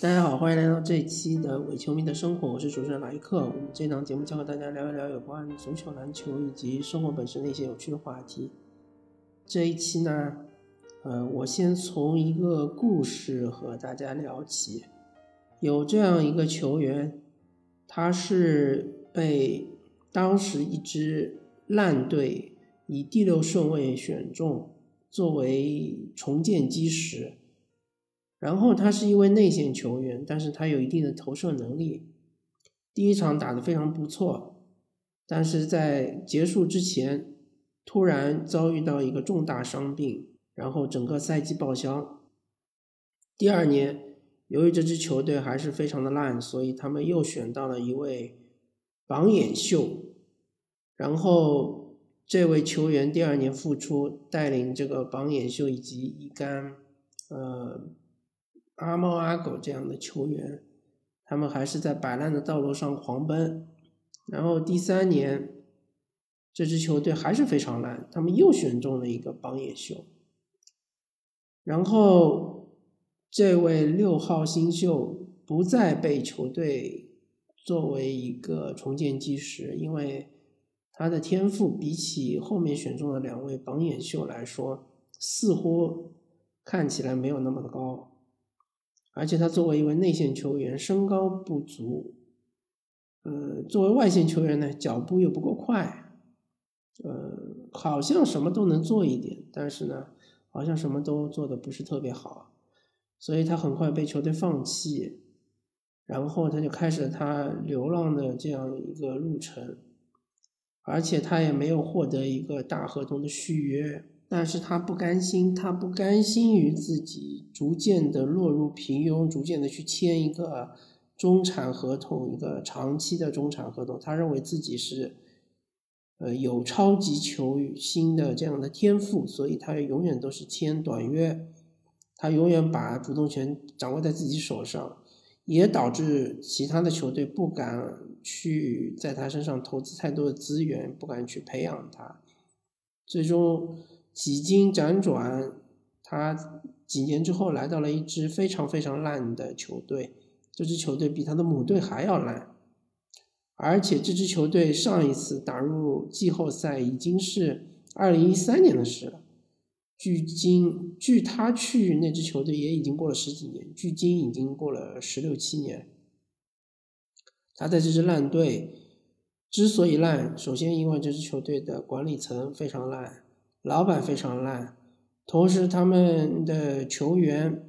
大家好，欢迎来到这一期的伪球迷的生活，我是主持人莱克。我们这档节目将和大家聊一聊有关足球、篮球以及生活本身的一些有趣的话题。这一期呢，呃，我先从一个故事和大家聊起。有这样一个球员，他是被当时一支烂队以第六顺位选中，作为重建基石。然后他是一位内线球员，但是他有一定的投射能力。第一场打得非常不错，但是在结束之前突然遭遇到一个重大伤病，然后整个赛季报销。第二年，由于这支球队还是非常的烂，所以他们又选到了一位榜眼秀。然后这位球员第二年复出，带领这个榜眼秀以及一干，呃。阿猫阿狗这样的球员，他们还是在摆烂的道路上狂奔。然后第三年，这支球队还是非常烂，他们又选中了一个榜眼秀。然后这位六号新秀不再被球队作为一个重建基石，因为他的天赋比起后面选中的两位榜眼秀来说，似乎看起来没有那么的高。而且他作为一位内线球员，身高不足，呃，作为外线球员呢，脚步又不够快，呃，好像什么都能做一点，但是呢，好像什么都做的不是特别好，所以他很快被球队放弃，然后他就开始了他流浪的这样一个路程，而且他也没有获得一个大合同的续约。但是他不甘心，他不甘心于自己逐渐的落入平庸，逐渐的去签一个中产合同，一个长期的中产合同。他认为自己是，呃，有超级球星的这样的天赋，所以他永远都是签短约，他永远把主动权掌握在自己手上，也导致其他的球队不敢去在他身上投资太多的资源，不敢去培养他，最终。几经辗转，他几年之后来到了一支非常非常烂的球队。这支球队比他的母队还要烂，而且这支球队上一次打入季后赛已经是二零一三年的事了。距今，距他去那支球队也已经过了十几年，距今已经过了十六七年。他在这支烂队之所以烂，首先因为这支球队的管理层非常烂。老板非常烂，同时他们的球员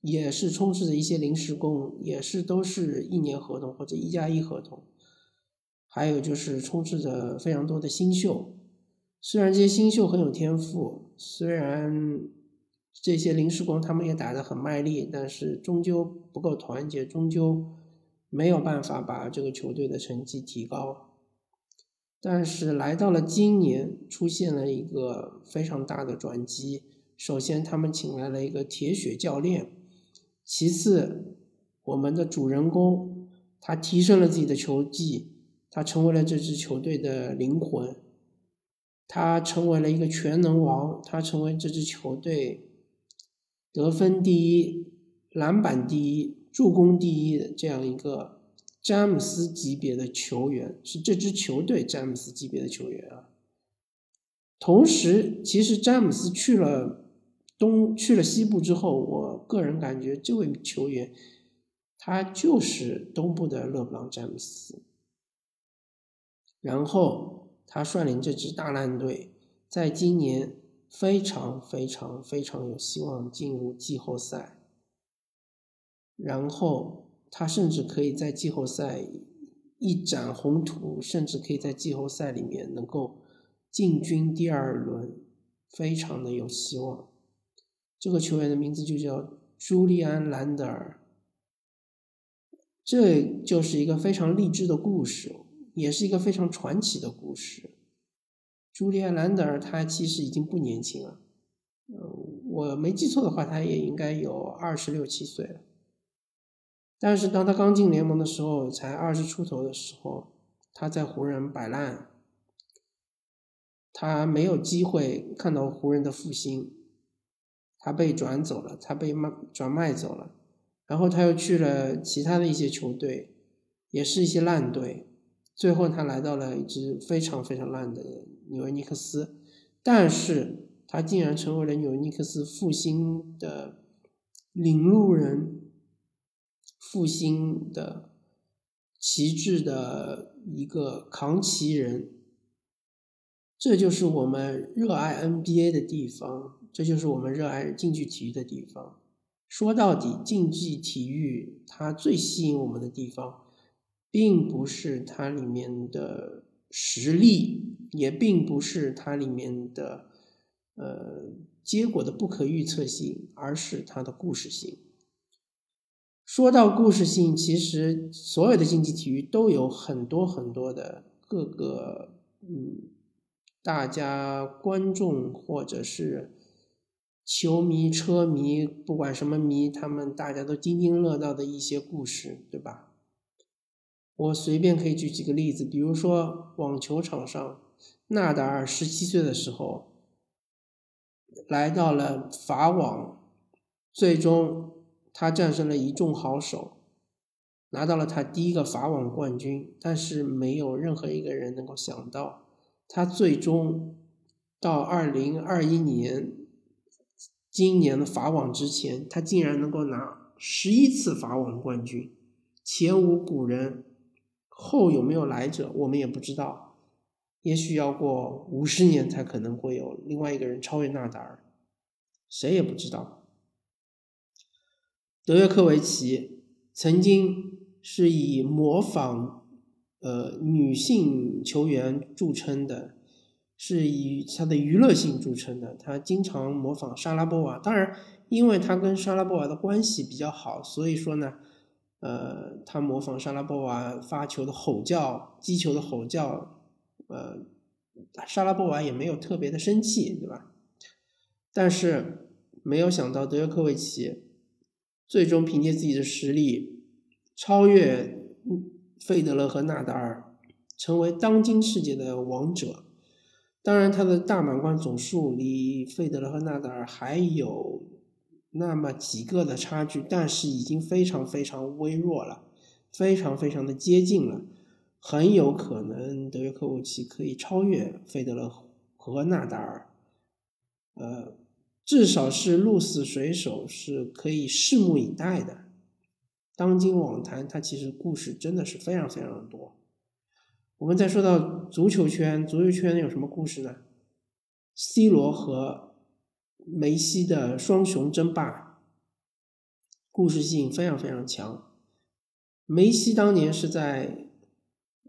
也是充斥着一些临时工，也是都是一年合同或者一加一合同，还有就是充斥着非常多的新秀。虽然这些新秀很有天赋，虽然这些临时工他们也打得很卖力，但是终究不够团结，终究没有办法把这个球队的成绩提高。但是来到了今年，出现了一个非常大的转机。首先，他们请来了一个铁血教练；其次，我们的主人公他提升了自己的球技，他成为了这支球队的灵魂，他成为了一个全能王，他成为这支球队得分第一、篮板第一、助攻第一的这样一个。詹姆斯级别的球员是这支球队詹姆斯级别的球员啊。同时，其实詹姆斯去了东去了西部之后，我个人感觉这位球员他就是东部的勒布朗詹姆斯。然后他率领这支大烂队，在今年非常非常非常有希望进入季后赛。然后。他甚至可以在季后赛一展宏图，甚至可以在季后赛里面能够进军第二轮，非常的有希望。这个球员的名字就叫朱利安·兰德尔，这就是一个非常励志的故事，也是一个非常传奇的故事。朱利安·兰德尔他其实已经不年轻了，呃，我没记错的话，他也应该有二十六七岁了。但是当他刚进联盟的时候，才二十出头的时候，他在湖人摆烂，他没有机会看到湖人的复兴，他被转走了，他被卖转卖走了，然后他又去了其他的一些球队，也是一些烂队，最后他来到了一支非常非常烂的纽约尼克斯，但是他竟然成为了纽约尼克斯复兴的领路人，复兴的旗帜的一个扛旗人。这就是我们热爱 NBA 的地方，这就是我们热爱竞技体育的地方。说到底，竞技体育它最吸引我们的地方，并不是它里面的实力，也并不是它里面的呃结果的不可预测性，而是它的故事性。说到故事性，其实所有的竞技体育都有很多很多的各个嗯。大家观众或者是球迷、车迷，不管什么迷，他们大家都津津乐道的一些故事，对吧？我随便可以举几个例子，比如说网球场上，纳达尔十七岁的时候来到了法网，最终他战胜了一众好手，拿到了他第一个法网冠军，但是没有任何一个人能够想到。他最终到二零二一年今年的法网之前，他竟然能够拿十一次法网冠军，前无古人，后有没有来者，我们也不知道。也许要过五十年才可能会有另外一个人超越纳达尔，谁也不知道。德约科维奇曾经是以模仿。呃，女性球员著称的，是以他的娱乐性著称的。他经常模仿莎拉波娃，当然，因为他跟莎拉波娃的关系比较好，所以说呢，呃，他模仿莎拉波娃发球的吼叫、击球的吼叫，呃，莎拉波娃也没有特别的生气，对吧？但是没有想到德约科维奇最终凭借自己的实力超越。费德勒和纳达尔成为当今世界的王者，当然他的大满贯总数离费德勒和纳达尔还有那么几个的差距，但是已经非常非常微弱了，非常非常的接近了，很有可能德约科维奇可以超越费德勒和纳达尔，呃，至少是鹿死谁手是可以拭目以待的。当今网坛，它其实故事真的是非常非常的多。我们再说到足球圈，足球圈有什么故事呢？C 罗和梅西的双雄争霸，故事性非常非常强。梅西当年是在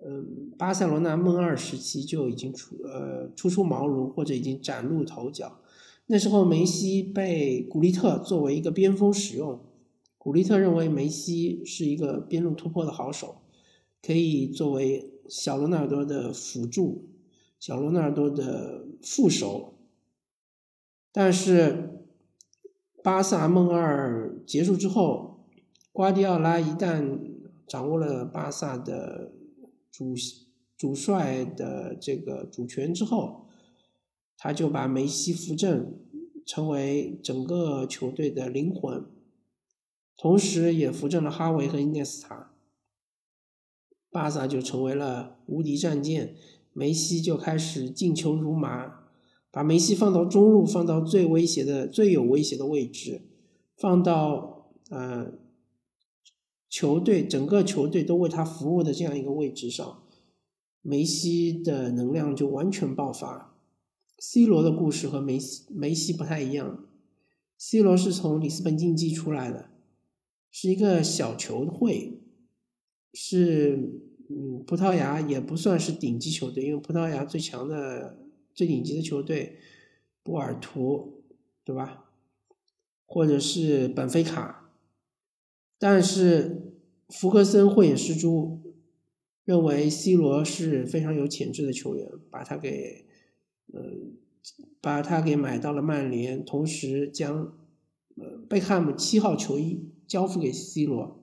嗯巴塞罗那梦二时期就已经出呃初出茅庐，或者已经崭露头角。那时候梅西被古利特作为一个边锋使用。古利特认为梅西是一个边路突破的好手，可以作为小罗纳尔多的辅助，小罗纳尔多的副手。但是巴萨梦二结束之后，瓜迪奥拉一旦掌握了巴萨的主主帅的这个主权之后，他就把梅西扶正，成为整个球队的灵魂。同时也扶正了哈维和伊涅斯塔，巴萨就成为了无敌战舰，梅西就开始进球如麻，把梅西放到中路，放到最威胁的、最有威胁的位置，放到呃球队整个球队都为他服务的这样一个位置上，梅西的能量就完全爆发。C 罗的故事和梅西梅西不太一样，C 罗是从里斯本竞技出来的。是一个小球会，是嗯，葡萄牙也不算是顶级球队，因为葡萄牙最强的、最顶级的球队波尔图，对吧？或者是本菲卡，但是福克森慧眼识珠，认为 C 罗是非常有潜质的球员，把他给呃，把他给买到了曼联，同时将呃贝克汉姆七号球衣。交付给 C 罗，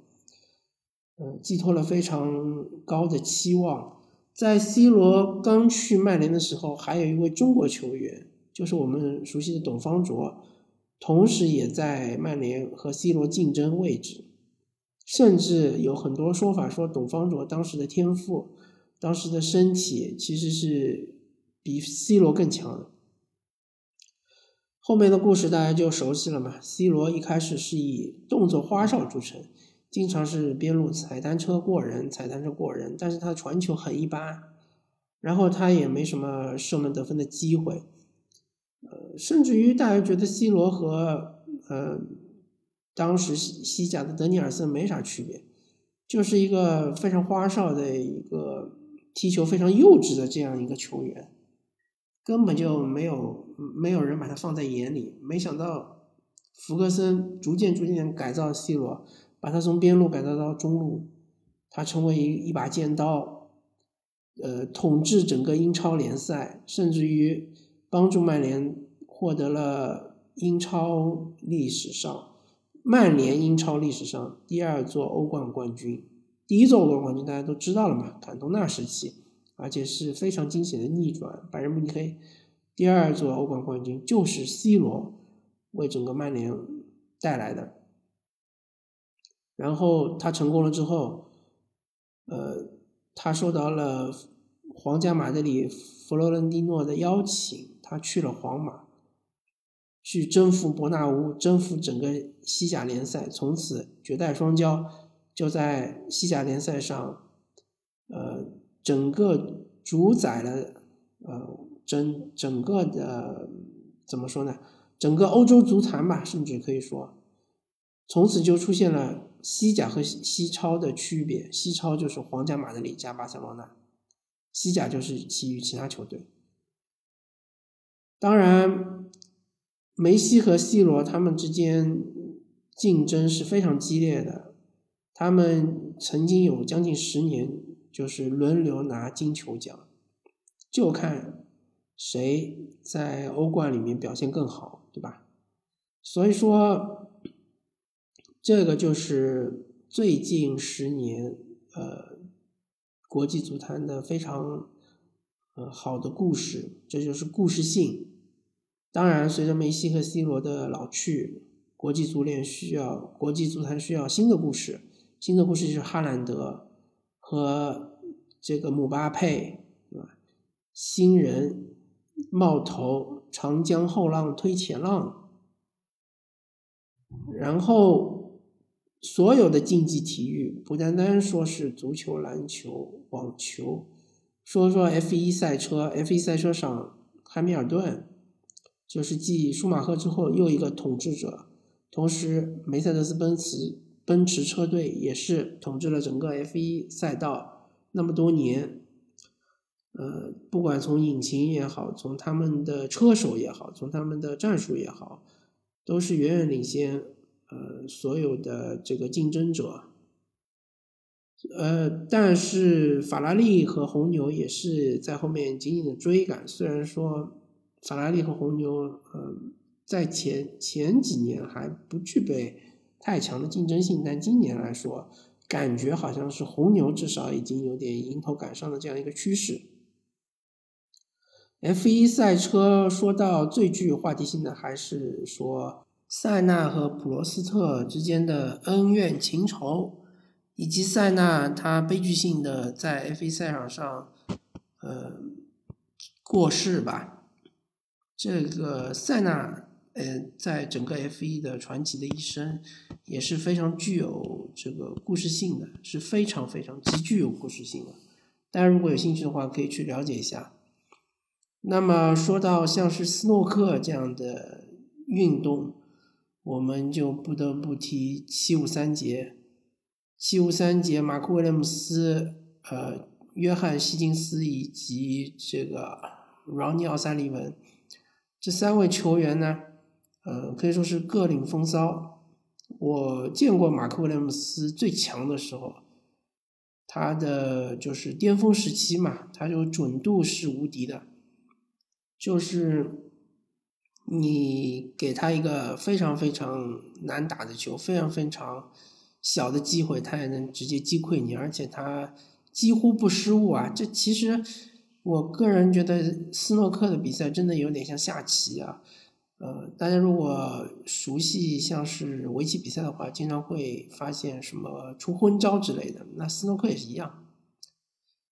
嗯，寄托了非常高的期望。在 C 罗刚去曼联的时候，还有一位中国球员，就是我们熟悉的董方卓，同时也在曼联和 C 罗竞争位置。甚至有很多说法说，董方卓当时的天赋、当时的身体其实是比 C 罗更强的。后面的故事大家就熟悉了嘛。C 罗一开始是以动作花哨著称，经常是边路踩单车过人，踩单车过人，但是他的传球很一般，然后他也没什么射门得分的机会，呃，甚至于大家觉得 C 罗和呃当时西甲的德尼尔森没啥区别，就是一个非常花哨的一个踢球非常幼稚的这样一个球员。根本就没有没有人把他放在眼里，没想到福格森逐渐逐渐改造 C 罗，把他从边路改造到中路，他成为一一把尖刀，呃，统治整个英超联赛，甚至于帮助曼联获得了英超历史上曼联英超历史上第二座欧冠冠军，第一座欧冠冠军大家都知道了嘛，坎通纳时期。而且是非常惊险的逆转，拜仁慕尼黑第二座欧冠冠军就是 C 罗为整个曼联带来的。然后他成功了之后，呃，他受到了皇家马德里弗洛伦蒂诺的邀请，他去了皇马，去征服伯纳乌，征服整个西甲联赛，从此绝代双骄就在西甲联赛上，呃。整个主宰了，呃，整整个的怎么说呢？整个欧洲足坛吧，甚至可以说，从此就出现了西甲和西超的区别。西超就是皇家马德里加巴塞罗那，西甲就是其余其他球队。当然，梅西和 C 罗他们之间竞争是非常激烈的，他们曾经有将近十年。就是轮流拿金球奖，就看谁在欧冠里面表现更好，对吧？所以说，这个就是最近十年呃国际足坛的非常呃好的故事，这就是故事性。当然，随着梅西和 C 罗的老去，国际足联需要国际足坛需要新的故事，新的故事就是哈兰德。和这个姆巴佩，啊？新人冒头，长江后浪推前浪，然后所有的竞技体育，不单单说是足球、篮球、网球，说说 F 一赛车，F 一赛车上，汉密尔顿就是继舒马赫之后又一个统治者，同时梅赛德斯奔驰。奔驰车队也是统治了整个 F1 赛道那么多年，呃，不管从引擎也好，从他们的车手也好，从他们的战术也好，都是远远领先呃所有的这个竞争者。呃，但是法拉利和红牛也是在后面紧紧的追赶。虽然说法拉利和红牛，嗯，在前前几年还不具备。太强的竞争性，但今年来说，感觉好像是红牛至少已经有点迎头赶上的这样一个趋势。F1 赛车说到最具话题性的，还是说塞纳和普罗斯特之间的恩怨情仇，以及塞纳他悲剧性的在 F1 赛场上，呃，过世吧。这个塞纳。呃，在整个 F 一的传奇的一生，也是非常具有这个故事性的，是非常非常极具有故事性的。大家如果有兴趣的话，可以去了解一下。那么说到像是斯诺克这样的运动，我们就不得不提七五三节。七五三节，马克威廉姆斯、呃，约翰希金斯以及这个劳尼奥萨利文这三位球员呢？呃，可以说是各领风骚。我见过马克威廉姆斯最强的时候，他的就是巅峰时期嘛，他就准度是无敌的，就是你给他一个非常非常难打的球，非常非常小的机会，他也能直接击溃你，而且他几乎不失误啊。这其实我个人觉得斯诺克的比赛真的有点像下棋啊。呃，大家如果熟悉像是围棋比赛的话，经常会发现什么出昏招之类的。那斯诺克也是一样。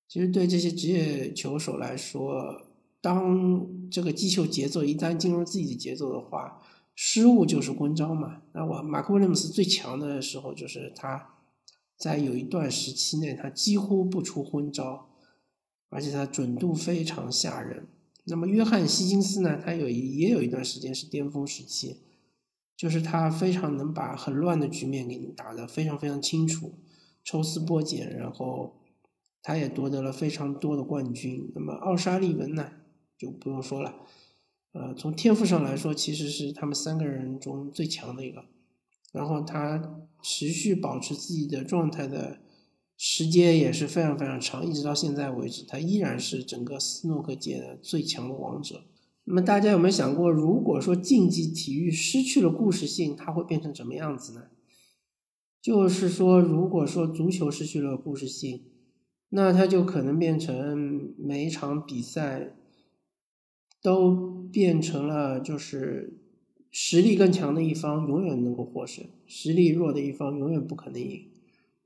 其实对这些职业球手来说，当这个击球节奏一旦进入自己的节奏的话，失误就是昏招嘛。那我马克威廉姆斯最强的时候，就是他在有一段时期内，他几乎不出昏招，而且他准度非常吓人。那么约翰希金斯呢？他有也有一段时间是巅峰时期，就是他非常能把很乱的局面给你打得非常非常清楚，抽丝剥茧，然后他也夺得了非常多的冠军。那么奥沙利文呢，就不用说了，呃，从天赋上来说，其实是他们三个人中最强的一个。然后他持续保持自己的状态的。时间也是非常非常长，一直到现在为止，他依然是整个斯诺克界的最强的王者。那么大家有没有想过，如果说竞技体育失去了故事性，它会变成什么样子呢？就是说，如果说足球失去了故事性，那它就可能变成每一场比赛都变成了就是实力更强的一方永远能够获胜，实力弱的一方永远不可能赢。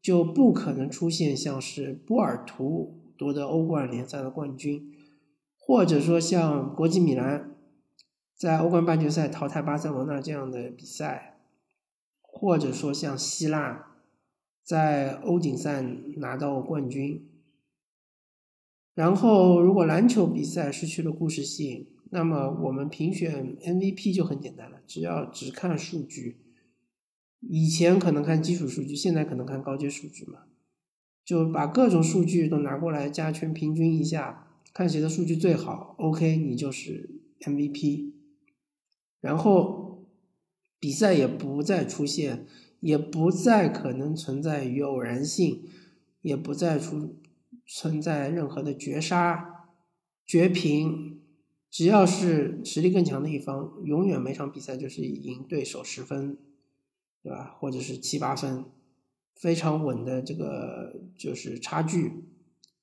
就不可能出现像是波尔图夺得欧冠联赛的冠军，或者说像国际米兰在欧冠半决赛淘汰巴塞罗那这样的比赛，或者说像希腊在欧锦赛拿到冠军。然后，如果篮球比赛失去了故事性，那么我们评选 MVP 就很简单了，只要只看数据。以前可能看基础数据，现在可能看高阶数据嘛，就把各种数据都拿过来加权平均一下，看谁的数据最好，OK，你就是 MVP。然后比赛也不再出现，也不再可能存在于偶然性，也不再出存在任何的绝杀、绝平，只要是实力更强的一方，永远每场比赛就是赢对手十分。对吧？或者是七八分，非常稳的这个就是差距。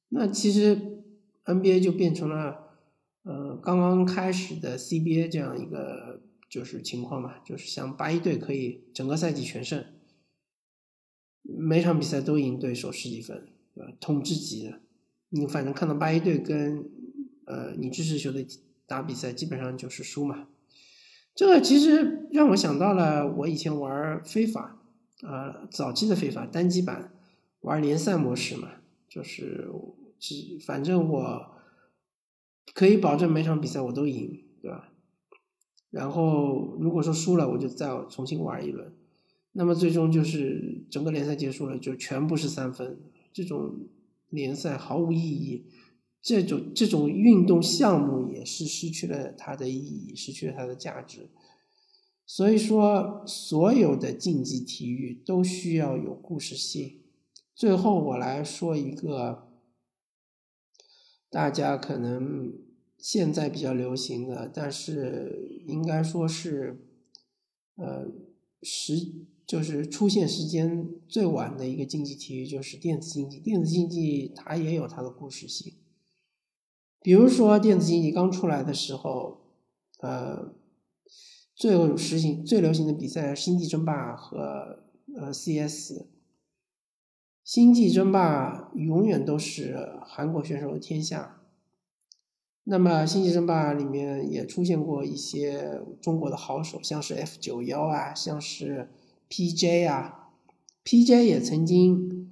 那其实 NBA 就变成了呃刚刚开始的 CBA 这样一个就是情况嘛，就是像八一队可以整个赛季全胜，每场比赛都赢对手十几分，对吧？统治级的。你反正看到八一队跟呃你支持球队打比赛，基本上就是输嘛。这个其实让我想到了我以前玩非法，呃，早期的非法单机版玩联赛模式嘛，就是只反正我可以保证每场比赛我都赢，对吧？然后如果说输了，我就再重新玩一轮，那么最终就是整个联赛结束了，就全部是三分，这种联赛毫无意义。这种这种运动项目也是失去了它的意义，失去了它的价值。所以说，所有的竞技体育都需要有故事性。最后，我来说一个大家可能现在比较流行的，但是应该说是呃时就是出现时间最晚的一个竞技体育，就是电子竞技。电子竞技它也有它的故事性。比如说电子竞技刚出来的时候，呃，最实行最流行的比赛《星际争霸》和呃 CS，《星际争霸》永远都是韩国选手的天下。那么《星际争霸》里面也出现过一些中国的好手，像是 F 九幺啊，像是 PJ 啊，PJ 也曾经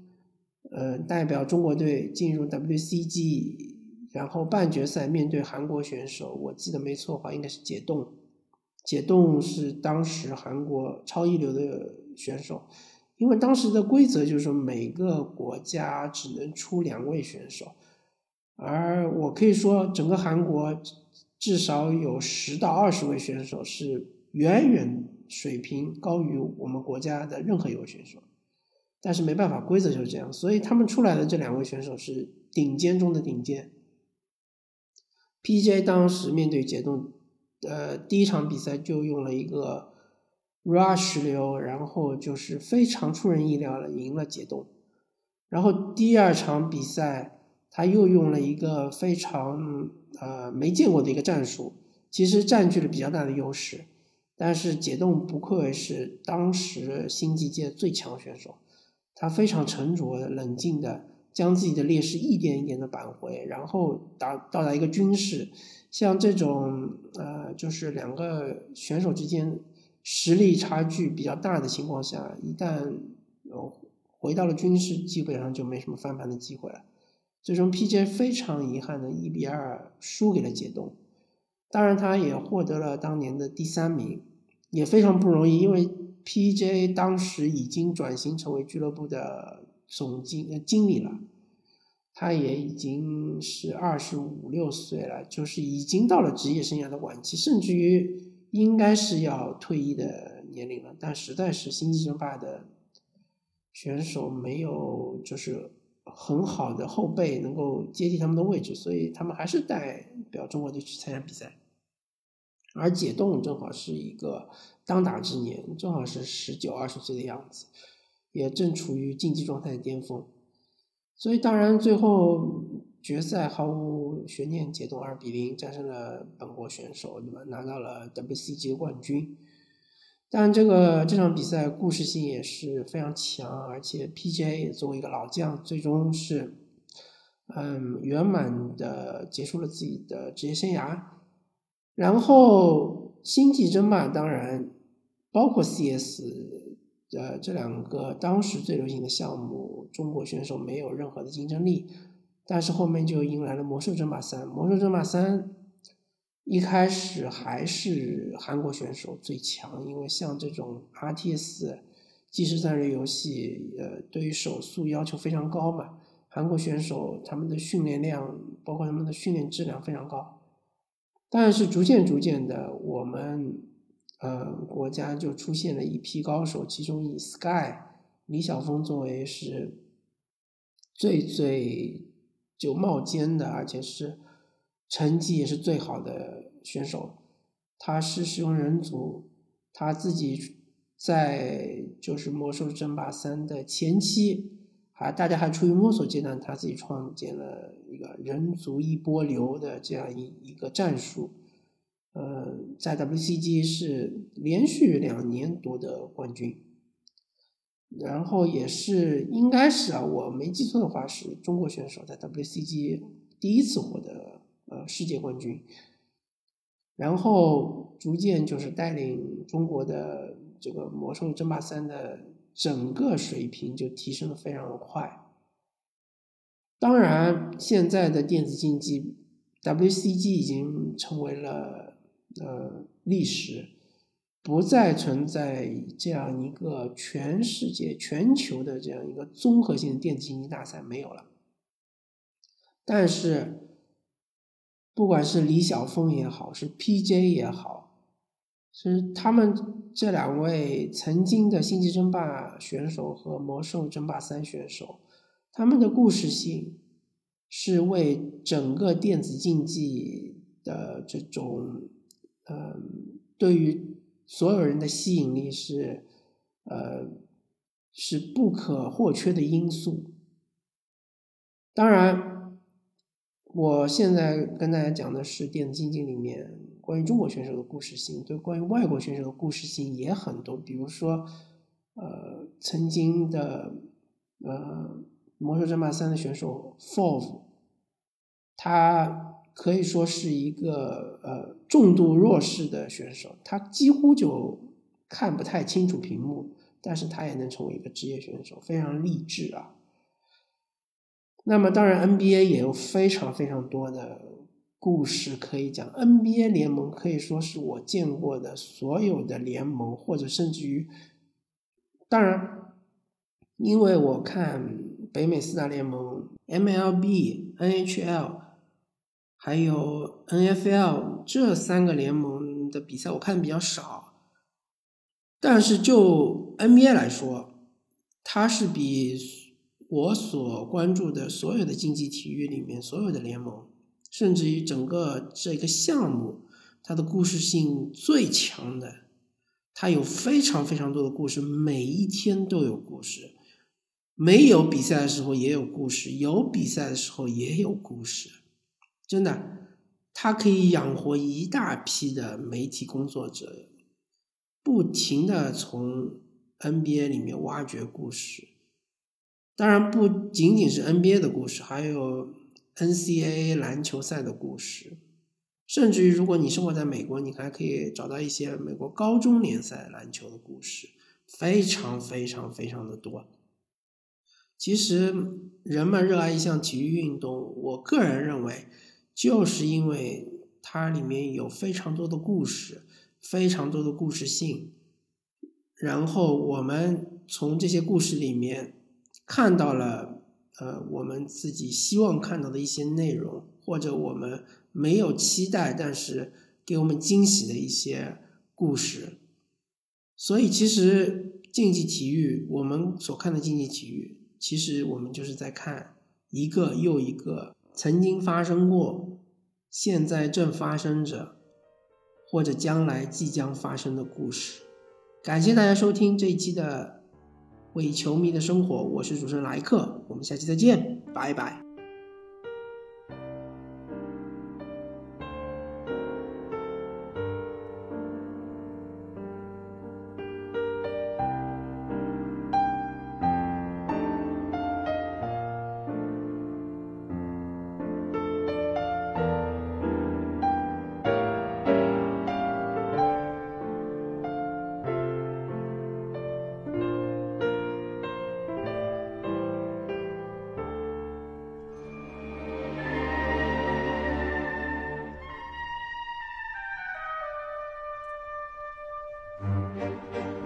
呃代表中国队进入 WCG。然后半决赛面对韩国选手，我记得没错的话，应该是解冻。解冻是当时韩国超一流的选手，因为当时的规则就是每个国家只能出两位选手，而我可以说整个韩国至少有十到二十位选手是远远水平高于我们国家的任何一位选手，但是没办法，规则就是这样，所以他们出来的这两位选手是顶尖中的顶尖。P.J. 当时面对解冻，呃，第一场比赛就用了一个 rush 流，然后就是非常出人意料的赢了解冻。然后第二场比赛他又用了一个非常呃没见过的一个战术，其实占据了比较大的优势。但是解冻不愧是当时星际界最强选手，他非常沉着冷静的将自己的劣势一点一点的扳回，然后达到达一个均势。像这种呃，就是两个选手之间实力差距比较大的情况下，一旦呃回到了均势，基本上就没什么翻盘的机会了。最终 PJ 非常遗憾的一比二输给了解冻，当然他也获得了当年的第三名，也非常不容易，因为 PJ 当时已经转型成为俱乐部的总经呃经理了，他也已经是二十五六岁了，就是已经到了职业生涯的晚期，甚至于应该是要退役的年龄了，但实在是星际争霸的选手没有就是。很好的后辈能够接替他们的位置，所以他们还是代表中国队去参加比赛。而解冻正好是一个当打之年，正好是十九二十岁的样子，也正处于竞技状态的巅峰。所以当然最后决赛毫无悬念，解冻二比零战胜了本国选手，对吧？拿到了 WCG 冠军。但这个这场比赛故事性也是非常强，而且 PJ 作为一个老将，最终是嗯圆满的结束了自己的职业生涯。然后星际争霸当然包括 CS 呃这两个当时最流行的项目，中国选手没有任何的竞争力。但是后面就迎来了魔兽争霸三，魔兽争霸三。一开始还是韩国选手最强，因为像这种 RTS 即时战略游戏，呃，对于手速要求非常高嘛。韩国选手他们的训练量，包括他们的训练质量非常高。但是逐渐逐渐的，我们呃国家就出现了一批高手，其中以 Sky 李晓峰作为是最最就冒尖的，而且是。成绩也是最好的选手，他是使用人族，他自己在就是魔兽争霸三的前期，还大家还处于摸索阶段，他自己创建了一个人族一波流的这样一一个战术，呃，在 WCG 是连续两年夺得冠军，然后也是应该是啊，我没记错的话，是中国选手在 WCG 第一次获得。呃，世界冠军，然后逐渐就是带领中国的这个魔兽争霸三的整个水平就提升的非常的快。当然，现在的电子竞技 WCG 已经成为了呃历史，不再存在这样一个全世界、全球的这样一个综合性的电子竞技大赛没有了，但是。不管是李晓峰也好，是 PJ 也好，是他们这两位曾经的星际争霸选手和魔兽争霸三选手，他们的故事性是为整个电子竞技的这种，嗯，对于所有人的吸引力是，呃，是不可或缺的因素。当然。我现在跟大家讲的是电子竞技里面关于中国选手的故事性，对关于外国选手的故事性也很多。比如说，呃，曾经的呃魔兽争霸三的选手 Fov，他可以说是一个呃重度弱视的选手，他几乎就看不太清楚屏幕，但是他也能成为一个职业选手，非常励志啊。那么当然，NBA 也有非常非常多的故事可以讲。NBA 联盟可以说是我见过的所有的联盟，或者甚至于，当然，因为我看北美四大联盟 MLB、NHL 还有 NFL 这三个联盟的比赛，我看的比较少。但是就 NBA 来说，它是比。我所关注的所有的竞技体育里面，所有的联盟，甚至于整个这个项目，它的故事性最强的，它有非常非常多的故事，每一天都有故事，没有比赛的时候也有故事，有比赛的时候也有故事，真的，它可以养活一大批的媒体工作者，不停的从 NBA 里面挖掘故事。当然，不仅仅是 NBA 的故事，还有 NCAA 篮球赛的故事，甚至于如果你生活在美国，你还可以找到一些美国高中联赛篮球的故事，非常非常非常的多。其实，人们热爱一项体育运动，我个人认为，就是因为它里面有非常多的故事，非常多的故事性，然后我们从这些故事里面看到了，呃，我们自己希望看到的一些内容，或者我们没有期待但是给我们惊喜的一些故事。所以，其实竞技体育，我们所看的竞技体育。其实我们就是在看一个又一个曾经发生过、现在正发生着或者将来即将发生的故事。感谢大家收听这一期的《伪球迷的生活》，我是主持人莱克，我们下期再见，拜拜。うん。